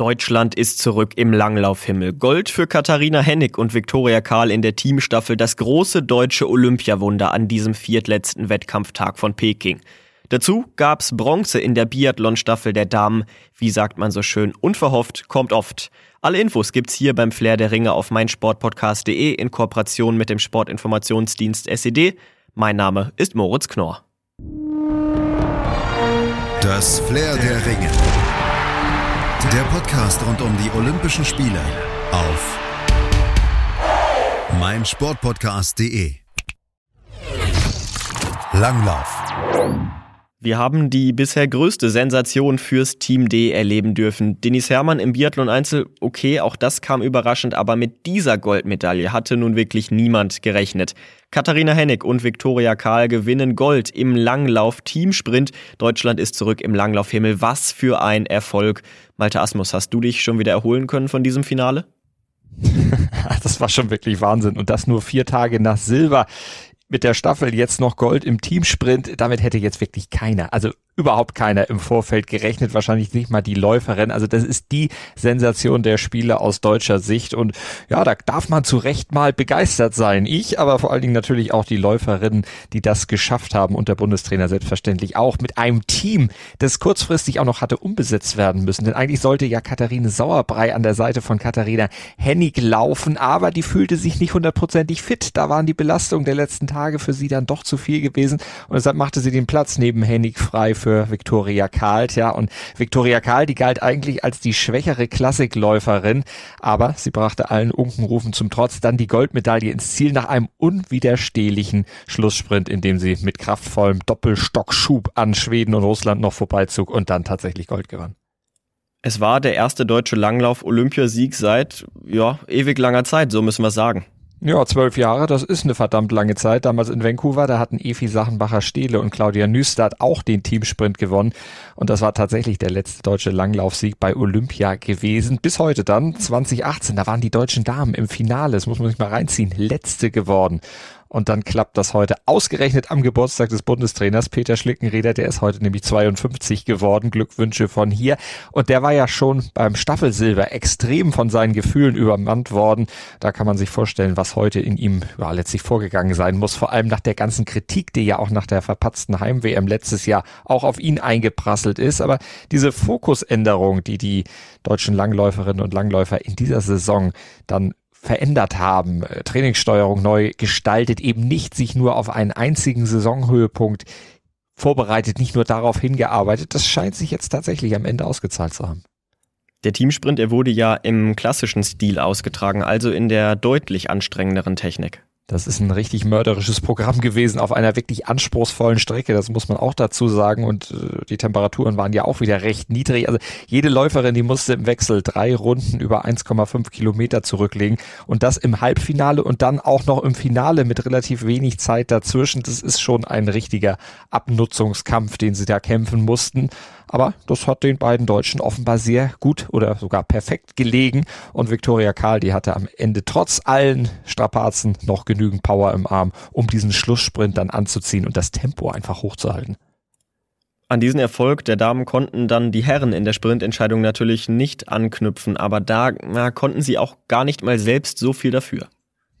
Deutschland ist zurück im Langlaufhimmel. Gold für Katharina Hennig und Viktoria Karl in der Teamstaffel, das große deutsche Olympiawunder an diesem viertletzten Wettkampftag von Peking. Dazu gab's Bronze in der Biathlon-Staffel der Damen. Wie sagt man so schön, unverhofft kommt oft. Alle Infos gibt's hier beim Flair der Ringe auf meinsportpodcast.de in Kooperation mit dem Sportinformationsdienst SED. Mein Name ist Moritz Knorr. Das Flair der Ringe. Der Podcast rund um die Olympischen Spiele auf meinsportpodcast.de. Langlauf. Wir haben die bisher größte Sensation fürs Team D erleben dürfen. Denis Hermann im Biathlon Einzel, okay, auch das kam überraschend, aber mit dieser Goldmedaille hatte nun wirklich niemand gerechnet. Katharina Hennig und Viktoria Karl gewinnen Gold im Langlauf Teamsprint. Deutschland ist zurück im Langlaufhimmel. Was für ein Erfolg. Malte Asmus, hast du dich schon wieder erholen können von diesem Finale? das war schon wirklich Wahnsinn. Und das nur vier Tage nach Silber mit der Staffel jetzt noch Gold im Teamsprint. Damit hätte jetzt wirklich keiner, also überhaupt keiner im Vorfeld gerechnet, wahrscheinlich nicht mal die Läuferin. Also das ist die Sensation der Spiele aus deutscher Sicht und ja, da darf man zu Recht mal begeistert sein. Ich, aber vor allen Dingen natürlich auch die Läuferinnen, die das geschafft haben und der Bundestrainer selbstverständlich auch mit einem Team, das kurzfristig auch noch hatte umbesetzt werden müssen. Denn eigentlich sollte ja Katharine Sauerbrei an der Seite von Katharina Hennig laufen, aber die fühlte sich nicht hundertprozentig fit. Da waren die Belastungen der letzten Tage für sie dann doch zu viel gewesen und deshalb machte sie den Platz neben Hennig frei für Viktoria Karl, ja. Und Viktoria Karl, die galt eigentlich als die schwächere Klassikläuferin, aber sie brachte allen Unkenrufen zum Trotz dann die Goldmedaille ins Ziel nach einem unwiderstehlichen Schlusssprint, in dem sie mit kraftvollem Doppelstockschub an Schweden und Russland noch vorbeizog und dann tatsächlich Gold gewann. Es war der erste deutsche Langlauf-Olympiasieg seit, ja, ewig langer Zeit, so müssen wir sagen. Ja, zwölf Jahre, das ist eine verdammt lange Zeit. Damals in Vancouver, da hatten Evi Sachenbacher-Stehle und Claudia Nüstad auch den Teamsprint gewonnen. Und das war tatsächlich der letzte deutsche Langlaufsieg bei Olympia gewesen. Bis heute dann, 2018, da waren die deutschen Damen im Finale, das muss man sich mal reinziehen, letzte geworden. Und dann klappt das heute ausgerechnet am Geburtstag des Bundestrainers Peter Schlickenrieder. Der ist heute nämlich 52 geworden. Glückwünsche von hier. Und der war ja schon beim Staffelsilber extrem von seinen Gefühlen übermannt worden. Da kann man sich vorstellen, was heute in ihm ja, letztlich vorgegangen sein muss. Vor allem nach der ganzen Kritik, die ja auch nach der verpatzten Heim-WM letztes Jahr auch auf ihn eingeprasselt ist. Aber diese Fokusänderung, die die deutschen Langläuferinnen und Langläufer in dieser Saison dann verändert haben, äh, Trainingssteuerung neu gestaltet, eben nicht sich nur auf einen einzigen Saisonhöhepunkt vorbereitet, nicht nur darauf hingearbeitet. Das scheint sich jetzt tatsächlich am Ende ausgezahlt zu haben. Der Teamsprint, er wurde ja im klassischen Stil ausgetragen, also in der deutlich anstrengenderen Technik. Das ist ein richtig mörderisches Programm gewesen auf einer wirklich anspruchsvollen Strecke, das muss man auch dazu sagen. Und äh, die Temperaturen waren ja auch wieder recht niedrig. Also jede Läuferin, die musste im Wechsel drei Runden über 1,5 Kilometer zurücklegen. Und das im Halbfinale und dann auch noch im Finale mit relativ wenig Zeit dazwischen. Das ist schon ein richtiger Abnutzungskampf, den sie da kämpfen mussten. Aber das hat den beiden Deutschen offenbar sehr gut oder sogar perfekt gelegen. Und Viktoria Karl, die hatte am Ende trotz allen Strapazen noch genügend Power im Arm, um diesen Schlusssprint dann anzuziehen und das Tempo einfach hochzuhalten. An diesen Erfolg der Damen konnten dann die Herren in der Sprintentscheidung natürlich nicht anknüpfen, aber da na, konnten sie auch gar nicht mal selbst so viel dafür.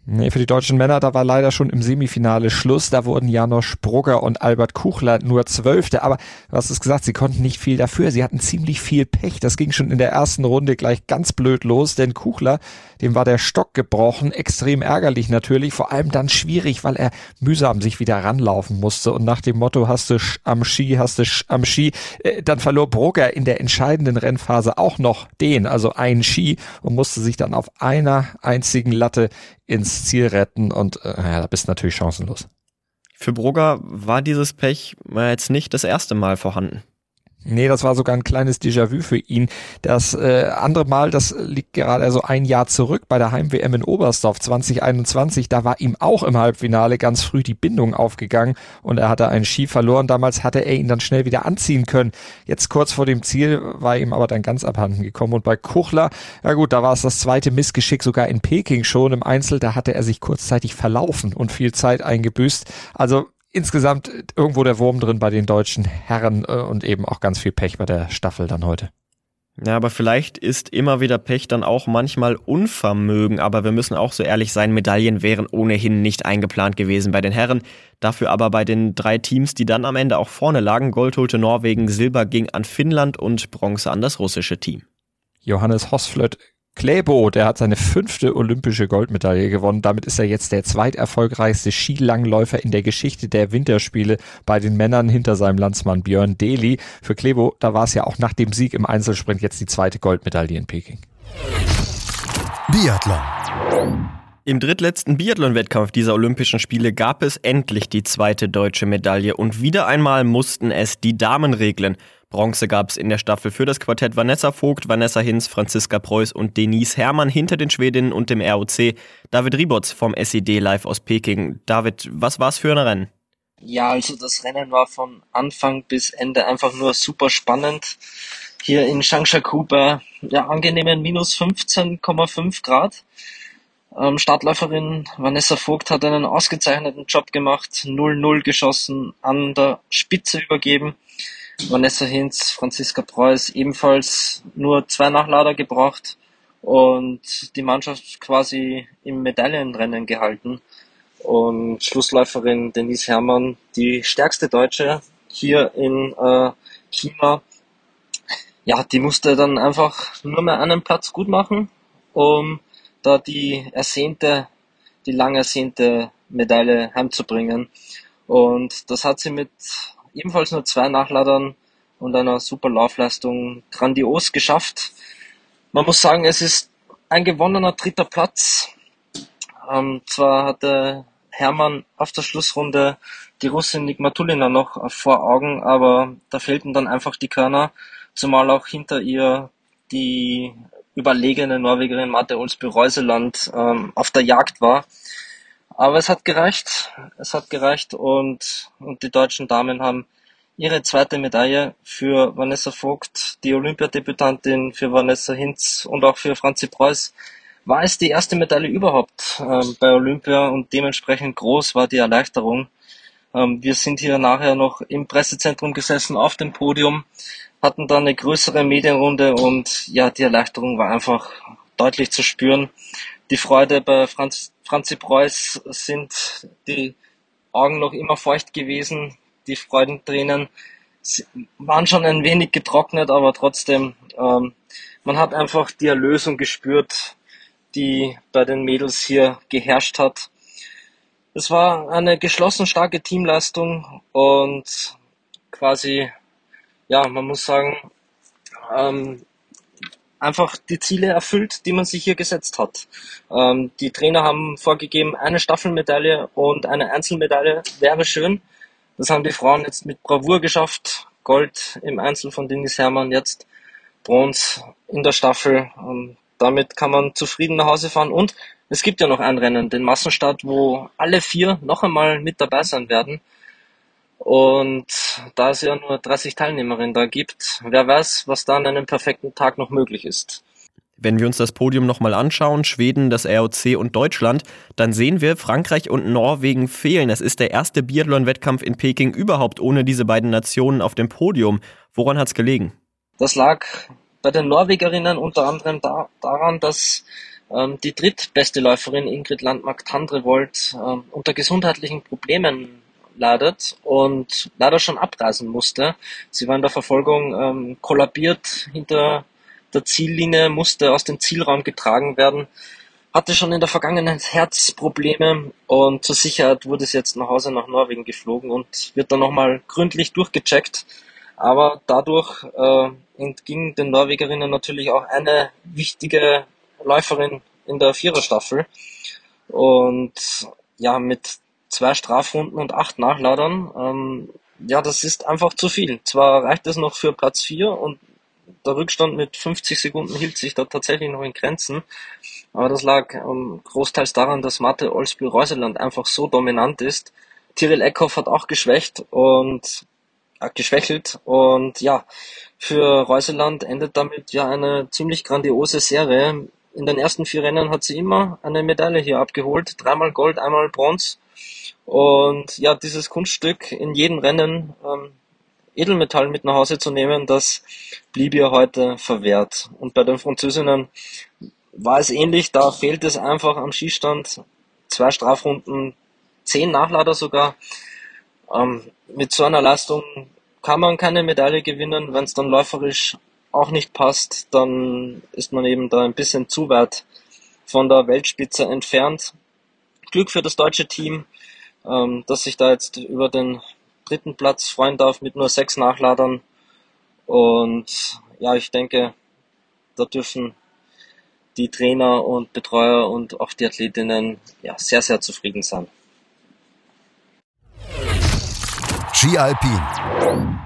Nee, für die deutschen Männer, da war leider schon im Semifinale Schluss. Da wurden Janosch Brugger und Albert Kuchler nur Zwölfte. Aber du hast es gesagt, sie konnten nicht viel dafür. Sie hatten ziemlich viel Pech. Das ging schon in der ersten Runde gleich ganz blöd los, denn Kuchler, dem war der Stock gebrochen. Extrem ärgerlich natürlich. Vor allem dann schwierig, weil er mühsam sich wieder ranlaufen musste. Und nach dem Motto, hast du am Ski, hast du am Ski, äh, dann verlor Brugger in der entscheidenden Rennphase auch noch den, also einen Ski und musste sich dann auf einer einzigen Latte ins Ziel retten und äh, ja, da bist du natürlich chancenlos. Für Brugger war dieses Pech jetzt nicht das erste Mal vorhanden. Nee, das war sogar ein kleines Déjà-vu für ihn. Das äh, andere Mal, das liegt gerade also ein Jahr zurück bei der Heim-WM in Oberstdorf 2021. Da war ihm auch im Halbfinale ganz früh die Bindung aufgegangen und er hatte einen Ski verloren. Damals hatte er ihn dann schnell wieder anziehen können. Jetzt kurz vor dem Ziel war ihm aber dann ganz abhanden gekommen. Und bei Kuchler, ja gut, da war es das zweite Missgeschick sogar in Peking schon im Einzel. Da hatte er sich kurzzeitig verlaufen und viel Zeit eingebüßt. Also insgesamt irgendwo der Wurm drin bei den deutschen Herren äh, und eben auch ganz viel Pech bei der Staffel dann heute. Ja, aber vielleicht ist immer wieder Pech dann auch manchmal Unvermögen. Aber wir müssen auch so ehrlich sein, Medaillen wären ohnehin nicht eingeplant gewesen bei den Herren. Dafür aber bei den drei Teams, die dann am Ende auch vorne lagen. Gold holte Norwegen, Silber ging an Finnland und Bronze an das russische Team. Johannes Hosflöt Kläbo, der hat seine fünfte olympische Goldmedaille gewonnen. Damit ist er jetzt der zweiterfolgreichste Skilangläufer in der Geschichte der Winterspiele bei den Männern hinter seinem Landsmann Björn Deli. Für Kläbo, da war es ja auch nach dem Sieg im Einzelsprint jetzt die zweite Goldmedaille in Peking. Biathlon. Im drittletzten Biathlon-Wettkampf dieser Olympischen Spiele gab es endlich die zweite deutsche Medaille und wieder einmal mussten es die Damen regeln. Bronze gab es in der Staffel für das Quartett Vanessa Vogt, Vanessa Hinz, Franziska Preuß und Denise Herrmann hinter den Schwedinnen und dem ROC. David Ribots vom SED live aus Peking. David, was war's für ein Rennen? Ja, also das Rennen war von Anfang bis Ende einfach nur super spannend. Hier in Changshaku bei ja, angenehmen minus 15,5 Grad. Ähm, Startläuferin Vanessa Vogt hat einen ausgezeichneten Job gemacht, 0-0 geschossen, an der Spitze übergeben. Vanessa Hinz, Franziska Preuß ebenfalls nur zwei Nachlader gebracht und die Mannschaft quasi im Medaillenrennen gehalten. Und Schlussläuferin Denise Herrmann, die stärkste Deutsche hier in äh, China, ja, die musste dann einfach nur mehr einen Platz gut machen, um da die ersehnte, die lang ersehnte Medaille heimzubringen. Und das hat sie mit ebenfalls nur zwei Nachladern und einer super Laufleistung grandios geschafft. Man muss sagen, es ist ein gewonnener dritter Platz. Ähm, zwar hatte Hermann auf der Schlussrunde die Russin Nigmatulina noch vor Augen, aber da fehlten dann einfach die Körner, zumal auch hinter ihr die überlegene Norwegerin Marte Olsby-Reuseland ähm, auf der Jagd war. Aber es hat gereicht. Es hat gereicht und, und die deutschen Damen haben ihre zweite Medaille für Vanessa Vogt, die Olympiadebütantin für Vanessa Hinz und auch für Franzi Preuß. War es die erste Medaille überhaupt ähm, bei Olympia und dementsprechend groß war die Erleichterung. Ähm, wir sind hier nachher noch im Pressezentrum gesessen auf dem Podium, hatten dann eine größere Medienrunde und ja, die Erleichterung war einfach deutlich zu spüren die Freude bei Franz, Franzi Preuß sind die Augen noch immer feucht gewesen. Die Freudentränen waren schon ein wenig getrocknet, aber trotzdem, ähm, man hat einfach die Erlösung gespürt, die bei den Mädels hier geherrscht hat. Es war eine geschlossen starke Teamleistung und quasi, ja, man muss sagen, ähm, einfach die Ziele erfüllt, die man sich hier gesetzt hat. Ähm, die Trainer haben vorgegeben, eine Staffelmedaille und eine Einzelmedaille wäre schön. Das haben die Frauen jetzt mit Bravour geschafft. Gold im Einzel von Dennis Hermann, jetzt Bronze in der Staffel. Ähm, damit kann man zufrieden nach Hause fahren. Und es gibt ja noch ein Rennen, den Massenstart, wo alle vier noch einmal mit dabei sein werden. Und da es ja nur 30 Teilnehmerinnen da gibt, wer weiß, was da an einem perfekten Tag noch möglich ist. Wenn wir uns das Podium nochmal anschauen, Schweden, das ROC und Deutschland, dann sehen wir, Frankreich und Norwegen fehlen. Es ist der erste Biathlon-Wettkampf in Peking überhaupt ohne diese beiden Nationen auf dem Podium. Woran hat es gelegen? Das lag bei den Norwegerinnen unter anderem da, daran, dass ähm, die drittbeste Läuferin Ingrid Landmark-Tandrevold ähm, unter gesundheitlichen Problemen leidet und leider schon abreisen musste. Sie war in der Verfolgung ähm, kollabiert hinter der Ziellinie, musste aus dem Zielraum getragen werden, hatte schon in der Vergangenheit Herzprobleme und zur Sicherheit wurde sie jetzt nach Hause nach Norwegen geflogen und wird dann nochmal gründlich durchgecheckt. Aber dadurch äh, entging den Norwegerinnen natürlich auch eine wichtige Läuferin in der Viererstaffel. Und ja, mit zwei Strafrunden und acht Nachladern. Ähm, ja, das ist einfach zu viel. Zwar reicht es noch für Platz vier und der Rückstand mit 50 Sekunden hielt sich da tatsächlich noch in Grenzen. Aber das lag ähm, großteils daran, dass Mathe Olsby-Reuseland einfach so dominant ist. Tyrell Eckhoff hat auch geschwächt und äh, geschwächelt und ja, für Reuseland endet damit ja eine ziemlich grandiose Serie. In den ersten vier Rennen hat sie immer eine Medaille hier abgeholt. Dreimal Gold, einmal Bronze. Und ja, dieses Kunststück in jedem Rennen ähm, Edelmetall mit nach Hause zu nehmen, das blieb ihr heute verwehrt. Und bei den Französinnen war es ähnlich, da fehlt es einfach am Schießstand. Zwei Strafrunden, zehn Nachlader sogar. Ähm, mit so einer Leistung kann man keine Medaille gewinnen. Wenn es dann läuferisch auch nicht passt, dann ist man eben da ein bisschen zu weit von der Weltspitze entfernt. Glück für das deutsche Team, ähm, dass sich da jetzt über den dritten Platz freuen darf mit nur sechs Nachladern. Und ja, ich denke, da dürfen die Trainer und Betreuer und auch die Athletinnen ja, sehr, sehr zufrieden sein. Alpin.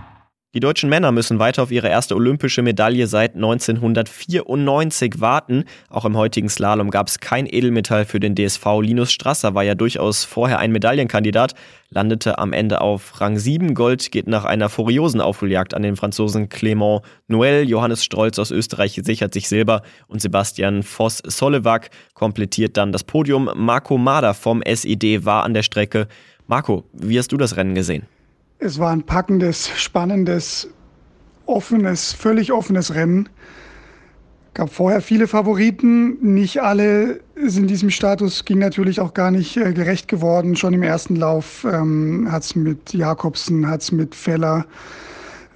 Die deutschen Männer müssen weiter auf ihre erste olympische Medaille seit 1994 warten. Auch im heutigen Slalom gab es kein Edelmetall für den DSV. Linus Strasser war ja durchaus vorher ein Medaillenkandidat, landete am Ende auf Rang 7. Gold geht nach einer furiosen Aufholjagd an den Franzosen Clément Noël. Johannes Strolz aus Österreich sichert sich Silber und Sebastian Voss-Solewak komplettiert dann das Podium. Marco Mader vom SED war an der Strecke. Marco, wie hast du das Rennen gesehen? Es war ein packendes, spannendes, offenes, völlig offenes Rennen. gab vorher viele Favoriten. Nicht alle sind diesem Status, ging natürlich auch gar nicht äh, gerecht geworden. Schon im ersten Lauf ähm, hat es mit Jakobsen, hat es mit Feller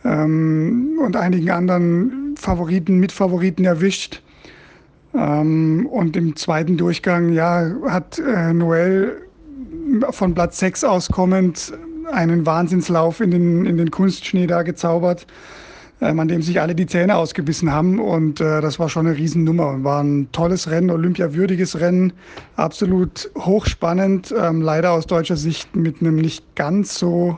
ähm, und einigen anderen Favoriten, Mitfavoriten erwischt. Ähm, und im zweiten Durchgang, ja, hat äh, Noel von Platz 6 auskommend einen Wahnsinnslauf in den, in den Kunstschnee da gezaubert, ähm, an dem sich alle die Zähne ausgebissen haben. Und äh, das war schon eine Riesennummer war ein tolles Rennen, olympiawürdiges Rennen, absolut hochspannend, ähm, leider aus deutscher Sicht mit einem nicht ganz so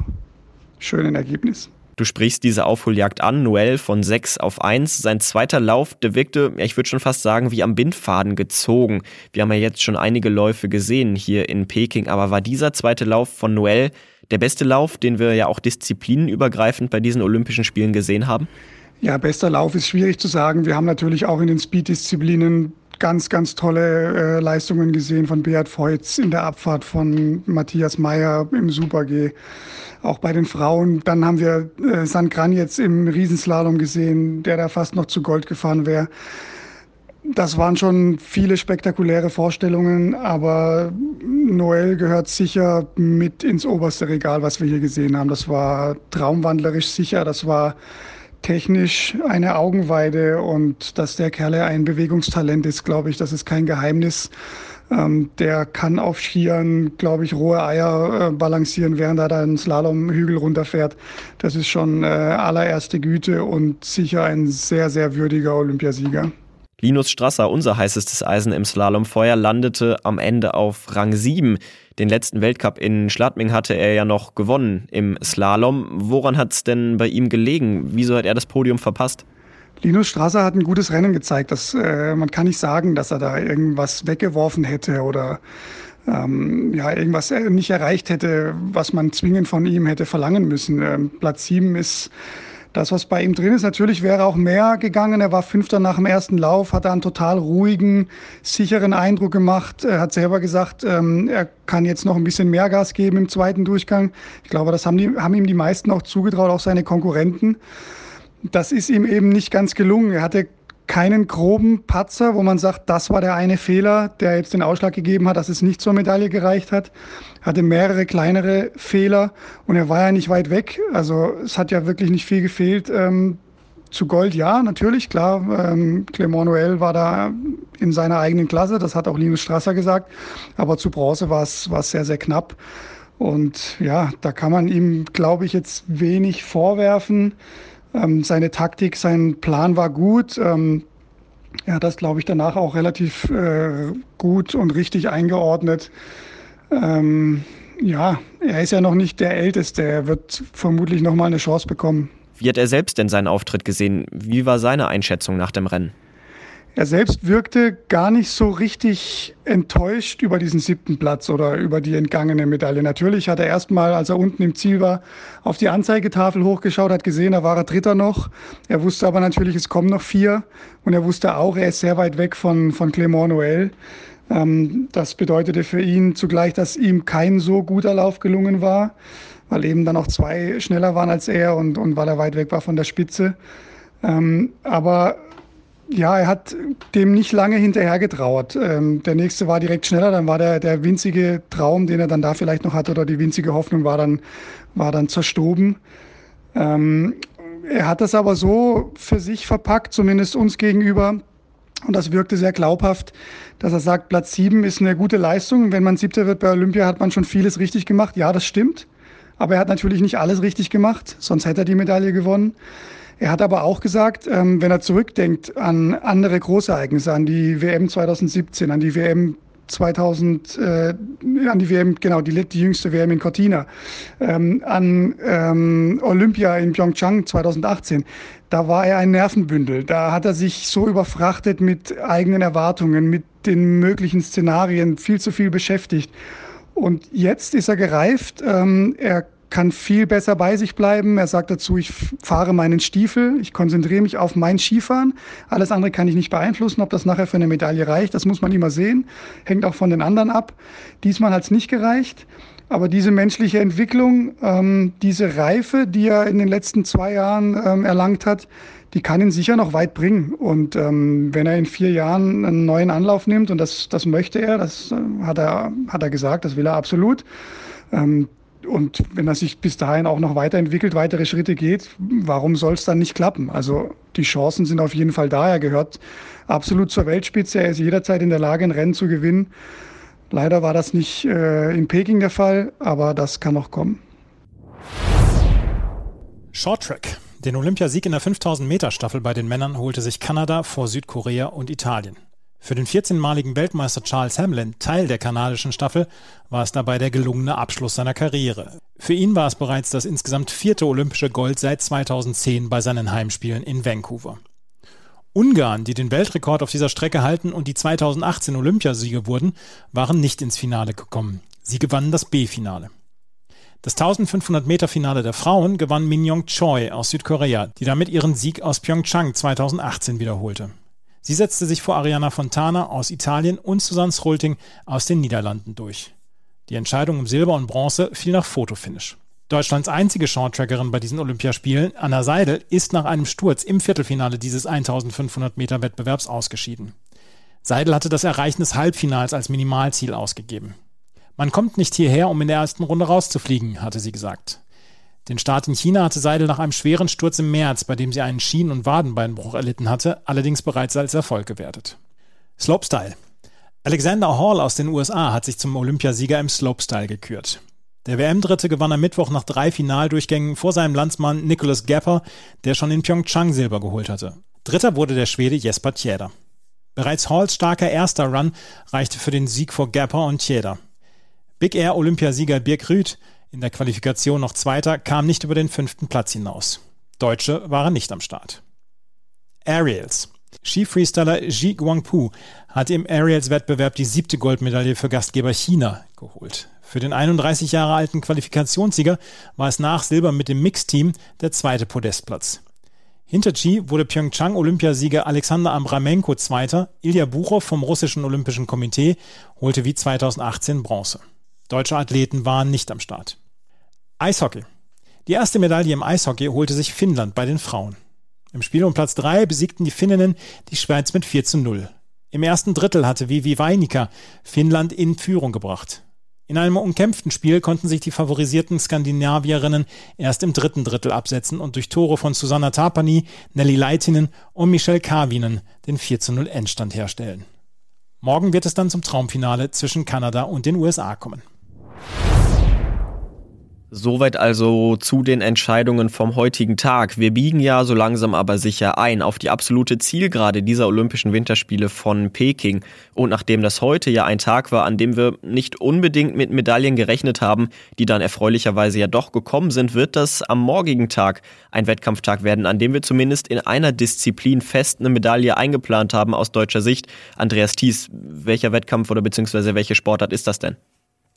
schönen Ergebnis. Du sprichst diese Aufholjagd an, Noel von 6 auf 1. Sein zweiter Lauf, der wirkte, ich würde schon fast sagen, wie am Bindfaden gezogen. Wir haben ja jetzt schon einige Läufe gesehen hier in Peking, aber war dieser zweite Lauf von Noel der beste Lauf, den wir ja auch disziplinenübergreifend bei diesen Olympischen Spielen gesehen haben? Ja, bester Lauf ist schwierig zu sagen. Wir haben natürlich auch in den Speed-Disziplinen ganz, ganz tolle äh, Leistungen gesehen von Beat Feutz in der Abfahrt von Matthias Meyer im Super-G. Auch bei den Frauen. Dann haben wir äh, San Gran jetzt im Riesenslalom gesehen, der da fast noch zu Gold gefahren wäre. Das waren schon viele spektakuläre Vorstellungen, aber Noel gehört sicher mit ins oberste Regal, was wir hier gesehen haben. Das war traumwandlerisch sicher, das war technisch eine Augenweide und dass der Kerl ein Bewegungstalent ist, glaube ich, das ist kein Geheimnis. Ähm, der kann auf Skiern, glaube ich, rohe Eier äh, balancieren, während er da einen Slalomhügel runterfährt. Das ist schon äh, allererste Güte und sicher ein sehr, sehr würdiger Olympiasieger. Linus Strasser, unser heißestes Eisen im Slalomfeuer, landete am Ende auf Rang 7. Den letzten Weltcup in Schladming hatte er ja noch gewonnen im Slalom. Woran hat es denn bei ihm gelegen? Wieso hat er das Podium verpasst? Linus Strasser hat ein gutes Rennen gezeigt. Das, äh, man kann nicht sagen, dass er da irgendwas weggeworfen hätte oder ähm, ja, irgendwas nicht erreicht hätte, was man zwingend von ihm hätte verlangen müssen. Ähm, Platz 7 ist das, was bei ihm drin ist, natürlich wäre auch mehr gegangen. Er war Fünfter nach dem ersten Lauf, hat einen total ruhigen, sicheren Eindruck gemacht. Er hat selber gesagt, ähm, er kann jetzt noch ein bisschen mehr Gas geben im zweiten Durchgang. Ich glaube, das haben, die, haben ihm die meisten auch zugetraut, auch seine Konkurrenten. Das ist ihm eben nicht ganz gelungen. Er hatte keinen groben Patzer, wo man sagt, das war der eine Fehler, der jetzt den Ausschlag gegeben hat, dass es nicht zur Medaille gereicht hat. Er hatte mehrere kleinere Fehler und er war ja nicht weit weg. Also es hat ja wirklich nicht viel gefehlt. Ähm, zu Gold ja, natürlich, klar. Ähm, Clement Noël war da in seiner eigenen Klasse, das hat auch Linus Strasser gesagt. Aber zu Bronze war es sehr, sehr knapp. Und ja, da kann man ihm, glaube ich, jetzt wenig vorwerfen. Ähm, seine Taktik, sein Plan war gut. Ähm, er hat das, glaube ich, danach auch relativ äh, gut und richtig eingeordnet. Ähm, ja, er ist ja noch nicht der Älteste. Er wird vermutlich noch mal eine Chance bekommen. Wie hat er selbst denn seinen Auftritt gesehen? Wie war seine Einschätzung nach dem Rennen? Er selbst wirkte gar nicht so richtig enttäuscht über diesen siebten Platz oder über die entgangene Medaille. Natürlich hat er erstmal, als er unten im Ziel war, auf die Anzeigetafel hochgeschaut, hat gesehen, da war er Dritter noch. Er wusste aber natürlich, es kommen noch vier. Und er wusste auch, er ist sehr weit weg von, von Clément Noël. Ähm, das bedeutete für ihn zugleich, dass ihm kein so guter Lauf gelungen war. weil eben dann auch zwei schneller waren als er und, und weil er weit weg war von der Spitze. Ähm, aber ja, er hat dem nicht lange hinterhergetrauert. Ähm, der nächste war direkt schneller, dann war der, der winzige Traum, den er dann da vielleicht noch hatte, oder die winzige Hoffnung war dann, war dann zerstoben. Ähm, er hat das aber so für sich verpackt, zumindest uns gegenüber, und das wirkte sehr glaubhaft, dass er sagt, Platz sieben ist eine gute Leistung. Wenn man Siebter wird bei Olympia, hat man schon vieles richtig gemacht. Ja, das stimmt. Aber er hat natürlich nicht alles richtig gemacht, sonst hätte er die Medaille gewonnen. Er hat aber auch gesagt, ähm, wenn er zurückdenkt an andere Großereignisse, an die WM 2017, an die WM 2000, äh, an die WM, genau, die, die jüngste WM in Cortina, ähm, an ähm, Olympia in Pyeongchang 2018, da war er ein Nervenbündel. Da hat er sich so überfrachtet mit eigenen Erwartungen, mit den möglichen Szenarien, viel zu viel beschäftigt. Und jetzt ist er gereift. Ähm, er kann viel besser bei sich bleiben. Er sagt dazu, ich fahre meinen Stiefel, ich konzentriere mich auf mein Skifahren. Alles andere kann ich nicht beeinflussen, ob das nachher für eine Medaille reicht. Das muss man immer sehen. Hängt auch von den anderen ab. Diesmal hat es nicht gereicht. Aber diese menschliche Entwicklung, ähm, diese Reife, die er in den letzten zwei Jahren ähm, erlangt hat, die kann ihn sicher noch weit bringen. Und ähm, wenn er in vier Jahren einen neuen Anlauf nimmt, und das, das möchte er, das äh, hat, er, hat er gesagt, das will er absolut, ähm, und wenn er sich bis dahin auch noch weiterentwickelt, weitere Schritte geht, warum soll es dann nicht klappen? Also die Chancen sind auf jeden Fall da. Er gehört absolut zur Weltspitze. Er ist jederzeit in der Lage, ein Rennen zu gewinnen. Leider war das nicht äh, in Peking der Fall, aber das kann noch kommen. Short Track. Den Olympiasieg in der 5000 Meter Staffel bei den Männern holte sich Kanada vor Südkorea und Italien. Für den 14-maligen Weltmeister Charles Hamlin, Teil der kanadischen Staffel, war es dabei der gelungene Abschluss seiner Karriere. Für ihn war es bereits das insgesamt vierte olympische Gold seit 2010 bei seinen Heimspielen in Vancouver. Ungarn, die den Weltrekord auf dieser Strecke halten und die 2018 Olympiasiege wurden, waren nicht ins Finale gekommen. Sie gewannen das B-Finale. Das 1500 Meter Finale der Frauen gewann Minyoung Choi aus Südkorea, die damit ihren Sieg aus Pyeongchang 2018 wiederholte. Sie setzte sich vor Ariana Fontana aus Italien und Susanne Schrulting aus den Niederlanden durch. Die Entscheidung um Silber und Bronze fiel nach Fotofinish. Deutschlands einzige Shorttrackerin bei diesen Olympiaspielen, Anna Seidel, ist nach einem Sturz im Viertelfinale dieses 1500 Meter Wettbewerbs ausgeschieden. Seidel hatte das Erreichen des Halbfinals als Minimalziel ausgegeben. Man kommt nicht hierher, um in der ersten Runde rauszufliegen, hatte sie gesagt. Den Start in China hatte Seidel nach einem schweren Sturz im März, bei dem sie einen Schien- und Wadenbeinbruch erlitten hatte, allerdings bereits als Erfolg gewertet. Slopestyle. Alexander Hall aus den USA hat sich zum Olympiasieger im Slopestyle gekürt. Der WM-Dritte gewann am Mittwoch nach drei Finaldurchgängen vor seinem Landsmann Nicholas Gapper, der schon in Pyeongchang Silber geholt hatte. Dritter wurde der Schwede Jesper Tjäder. Bereits Halls starker erster Run reichte für den Sieg vor Gapper und Tjäder. Big Air Olympiasieger Birk Rüth in der Qualifikation noch Zweiter, kam nicht über den fünften Platz hinaus. Deutsche waren nicht am Start. Aerials. Ski-Freestyler Ji Guangpu hat im Aerials-Wettbewerb die siebte Goldmedaille für Gastgeber China geholt. Für den 31 Jahre alten Qualifikationssieger war es nach Silber mit dem Mixteam der zweite Podestplatz. Hinter Chi wurde Pyeongchang-Olympiasieger Alexander Ambramenko Zweiter, Ilya Buchow vom russischen Olympischen Komitee holte wie 2018 Bronze. Deutsche Athleten waren nicht am Start. Eishockey. Die erste Medaille im Eishockey holte sich Finnland bei den Frauen. Im Spiel um Platz 3 besiegten die Finninnen die Schweiz mit 4 zu 0. Im ersten Drittel hatte Vivi Weinika Finnland in Führung gebracht. In einem umkämpften Spiel konnten sich die favorisierten Skandinavierinnen erst im dritten Drittel absetzen und durch Tore von Susanna Tapani, Nelly Leitinen und Michelle Karvinen den 4 zu 0 Endstand herstellen. Morgen wird es dann zum Traumfinale zwischen Kanada und den USA kommen. Soweit also zu den Entscheidungen vom heutigen Tag. Wir biegen ja so langsam aber sicher ein auf die absolute Zielgerade dieser Olympischen Winterspiele von Peking. Und nachdem das heute ja ein Tag war, an dem wir nicht unbedingt mit Medaillen gerechnet haben, die dann erfreulicherweise ja doch gekommen sind, wird das am morgigen Tag ein Wettkampftag werden, an dem wir zumindest in einer Disziplin fest eine Medaille eingeplant haben aus deutscher Sicht. Andreas Thies, welcher Wettkampf oder beziehungsweise welche Sportart ist das denn?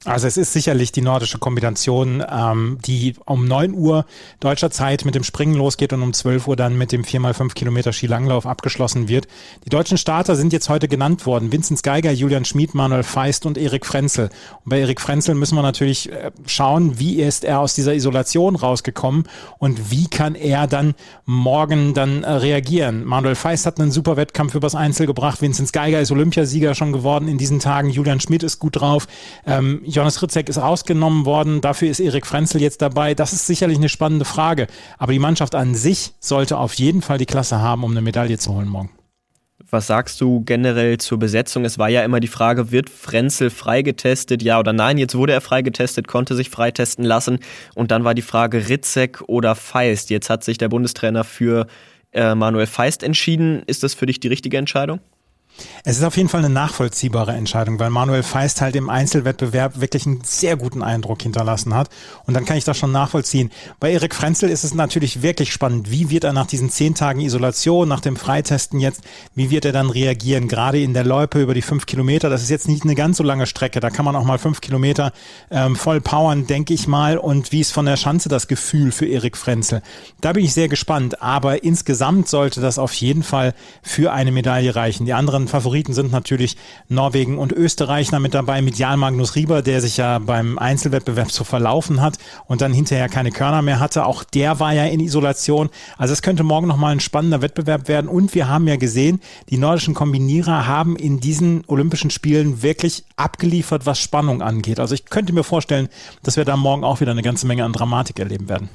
Also es ist sicherlich die nordische Kombination, ähm, die um 9 Uhr deutscher Zeit mit dem Springen losgeht und um 12 Uhr dann mit dem 4x5 Kilometer Skilanglauf abgeschlossen wird. Die deutschen Starter sind jetzt heute genannt worden. Vincent Geiger, Julian Schmid, Manuel Feist und Erik Frenzel. Und bei Erik Frenzel müssen wir natürlich äh, schauen, wie ist er aus dieser Isolation rausgekommen und wie kann er dann morgen dann äh, reagieren. Manuel Feist hat einen super Wettkampf übers Einzel gebracht. Vincent Geiger ist Olympiasieger schon geworden in diesen Tagen. Julian Schmid ist gut drauf. Ähm, Jonas Ritzek ist ausgenommen worden, dafür ist Erik Frenzel jetzt dabei. Das ist sicherlich eine spannende Frage. Aber die Mannschaft an sich sollte auf jeden Fall die Klasse haben, um eine Medaille zu holen morgen. Was sagst du generell zur Besetzung? Es war ja immer die Frage, wird Frenzel freigetestet, ja oder nein? Jetzt wurde er freigetestet, konnte sich freitesten lassen. Und dann war die Frage Ritzek oder Feist. Jetzt hat sich der Bundestrainer für äh, Manuel Feist entschieden. Ist das für dich die richtige Entscheidung? Es ist auf jeden Fall eine nachvollziehbare Entscheidung, weil Manuel Feist halt im Einzelwettbewerb wirklich einen sehr guten Eindruck hinterlassen hat. Und dann kann ich das schon nachvollziehen. Bei Erik Frenzel ist es natürlich wirklich spannend. Wie wird er nach diesen zehn Tagen Isolation, nach dem Freitesten jetzt, wie wird er dann reagieren? Gerade in der Loipe über die fünf Kilometer. Das ist jetzt nicht eine ganz so lange Strecke. Da kann man auch mal fünf Kilometer ähm, voll powern, denke ich mal. Und wie ist von der Schanze das Gefühl für Erik Frenzel? Da bin ich sehr gespannt. Aber insgesamt sollte das auf jeden Fall für eine Medaille reichen. Die anderen Favoriten sind natürlich Norwegen und Österreich mit dabei, mit Jan Magnus Rieber, der sich ja beim Einzelwettbewerb so verlaufen hat und dann hinterher keine Körner mehr hatte. Auch der war ja in Isolation. Also es könnte morgen nochmal ein spannender Wettbewerb werden. Und wir haben ja gesehen, die nordischen Kombinierer haben in diesen Olympischen Spielen wirklich abgeliefert, was Spannung angeht. Also ich könnte mir vorstellen, dass wir da morgen auch wieder eine ganze Menge an Dramatik erleben werden.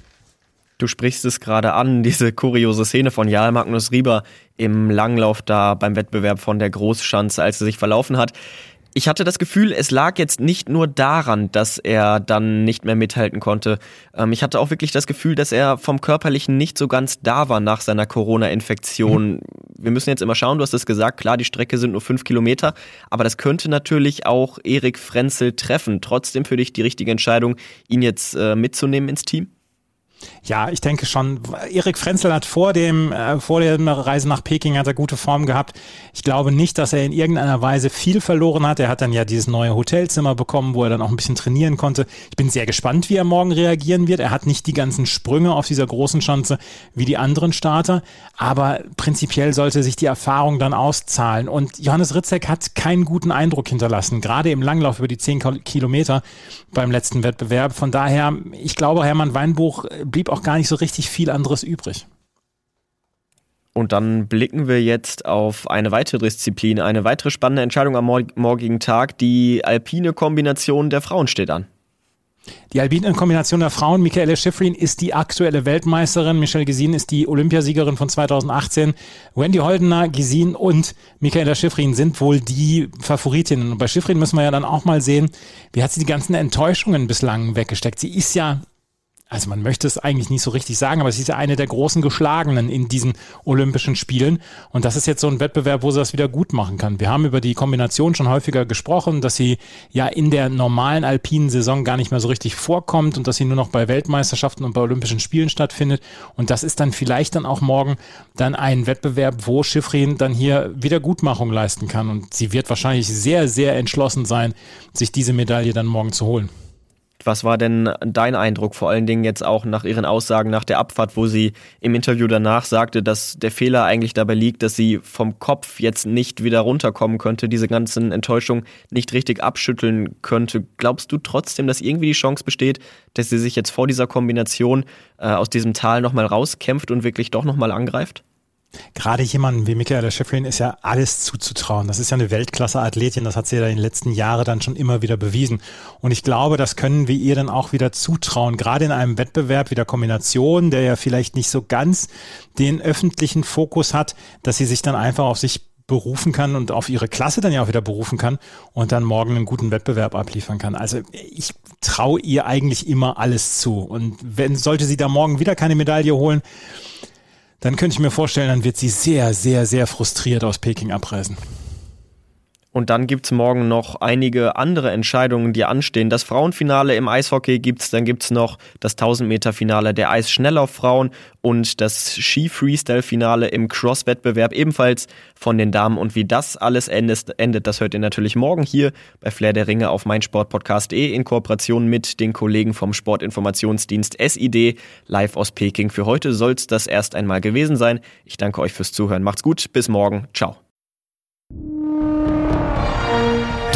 Du sprichst es gerade an, diese kuriose Szene von Jarl Magnus Rieber im Langlauf da beim Wettbewerb von der Großschanze, als er sich verlaufen hat. Ich hatte das Gefühl, es lag jetzt nicht nur daran, dass er dann nicht mehr mithalten konnte. Ähm, ich hatte auch wirklich das Gefühl, dass er vom Körperlichen nicht so ganz da war nach seiner Corona-Infektion. Mhm. Wir müssen jetzt immer schauen, du hast es gesagt, klar, die Strecke sind nur fünf Kilometer, aber das könnte natürlich auch Erik Frenzel treffen. Trotzdem für dich die richtige Entscheidung, ihn jetzt äh, mitzunehmen ins Team? Ja, ich denke schon. Erik Frenzel hat vor dem, äh, vor der Reise nach Peking hat er gute Form gehabt. Ich glaube nicht, dass er in irgendeiner Weise viel verloren hat. Er hat dann ja dieses neue Hotelzimmer bekommen, wo er dann auch ein bisschen trainieren konnte. Ich bin sehr gespannt, wie er morgen reagieren wird. Er hat nicht die ganzen Sprünge auf dieser großen Schanze wie die anderen Starter, aber prinzipiell sollte sich die Erfahrung dann auszahlen. Und Johannes Ritzek hat keinen guten Eindruck hinterlassen, gerade im Langlauf über die zehn Kilometer beim letzten Wettbewerb. Von daher, ich glaube, Hermann Weinbuch blieb auch gar nicht so richtig viel anderes übrig. Und dann blicken wir jetzt auf eine weitere Disziplin, eine weitere spannende Entscheidung am morgigen Tag. Die alpine Kombination der Frauen steht an. Die alpine Kombination der Frauen, Michaela Schifrin ist die aktuelle Weltmeisterin, Michelle Gesin ist die Olympiasiegerin von 2018, Wendy Holdener, Gesin und Michaela Schifrin sind wohl die Favoritinnen. Und bei Schifrin müssen wir ja dann auch mal sehen, wie hat sie die ganzen Enttäuschungen bislang weggesteckt. Sie ist ja also man möchte es eigentlich nicht so richtig sagen, aber sie ist ja eine der großen Geschlagenen in diesen Olympischen Spielen. Und das ist jetzt so ein Wettbewerb, wo sie das wieder gut machen kann. Wir haben über die Kombination schon häufiger gesprochen, dass sie ja in der normalen alpinen Saison gar nicht mehr so richtig vorkommt und dass sie nur noch bei Weltmeisterschaften und bei Olympischen Spielen stattfindet. Und das ist dann vielleicht dann auch morgen dann ein Wettbewerb, wo Schiffrin dann hier Wiedergutmachung leisten kann. Und sie wird wahrscheinlich sehr, sehr entschlossen sein, sich diese Medaille dann morgen zu holen. Was war denn dein Eindruck, vor allen Dingen jetzt auch nach ihren Aussagen nach der Abfahrt, wo sie im Interview danach sagte, dass der Fehler eigentlich dabei liegt, dass sie vom Kopf jetzt nicht wieder runterkommen könnte, diese ganzen Enttäuschungen nicht richtig abschütteln könnte. Glaubst du trotzdem, dass irgendwie die Chance besteht, dass sie sich jetzt vor dieser Kombination äh, aus diesem Tal nochmal rauskämpft und wirklich doch nochmal angreift? Gerade jemanden wie Michaela Schifrin ist ja alles zuzutrauen. Das ist ja eine Weltklasse-Athletin, das hat sie ja in den letzten Jahren dann schon immer wieder bewiesen. Und ich glaube, das können wir ihr dann auch wieder zutrauen. Gerade in einem Wettbewerb wie der Kombination, der ja vielleicht nicht so ganz den öffentlichen Fokus hat, dass sie sich dann einfach auf sich berufen kann und auf ihre Klasse dann ja auch wieder berufen kann und dann morgen einen guten Wettbewerb abliefern kann. Also ich traue ihr eigentlich immer alles zu. Und wenn sollte sie da morgen wieder keine Medaille holen, dann könnte ich mir vorstellen, dann wird sie sehr, sehr, sehr frustriert aus Peking abreisen. Und dann gibt's morgen noch einige andere Entscheidungen, die anstehen. Das Frauenfinale im Eishockey gibt's, dann gibt's noch das 1000-Meter-Finale der Eisschnelllauf-Frauen und das Ski-Freestyle-Finale im Cross-Wettbewerb ebenfalls von den Damen. Und wie das alles endet, das hört ihr natürlich morgen hier bei Flair der Ringe auf meinsportpodcast.de in Kooperation mit den Kollegen vom Sportinformationsdienst SID live aus Peking. Für heute soll's das erst einmal gewesen sein. Ich danke euch fürs Zuhören. Macht's gut, bis morgen. Ciao.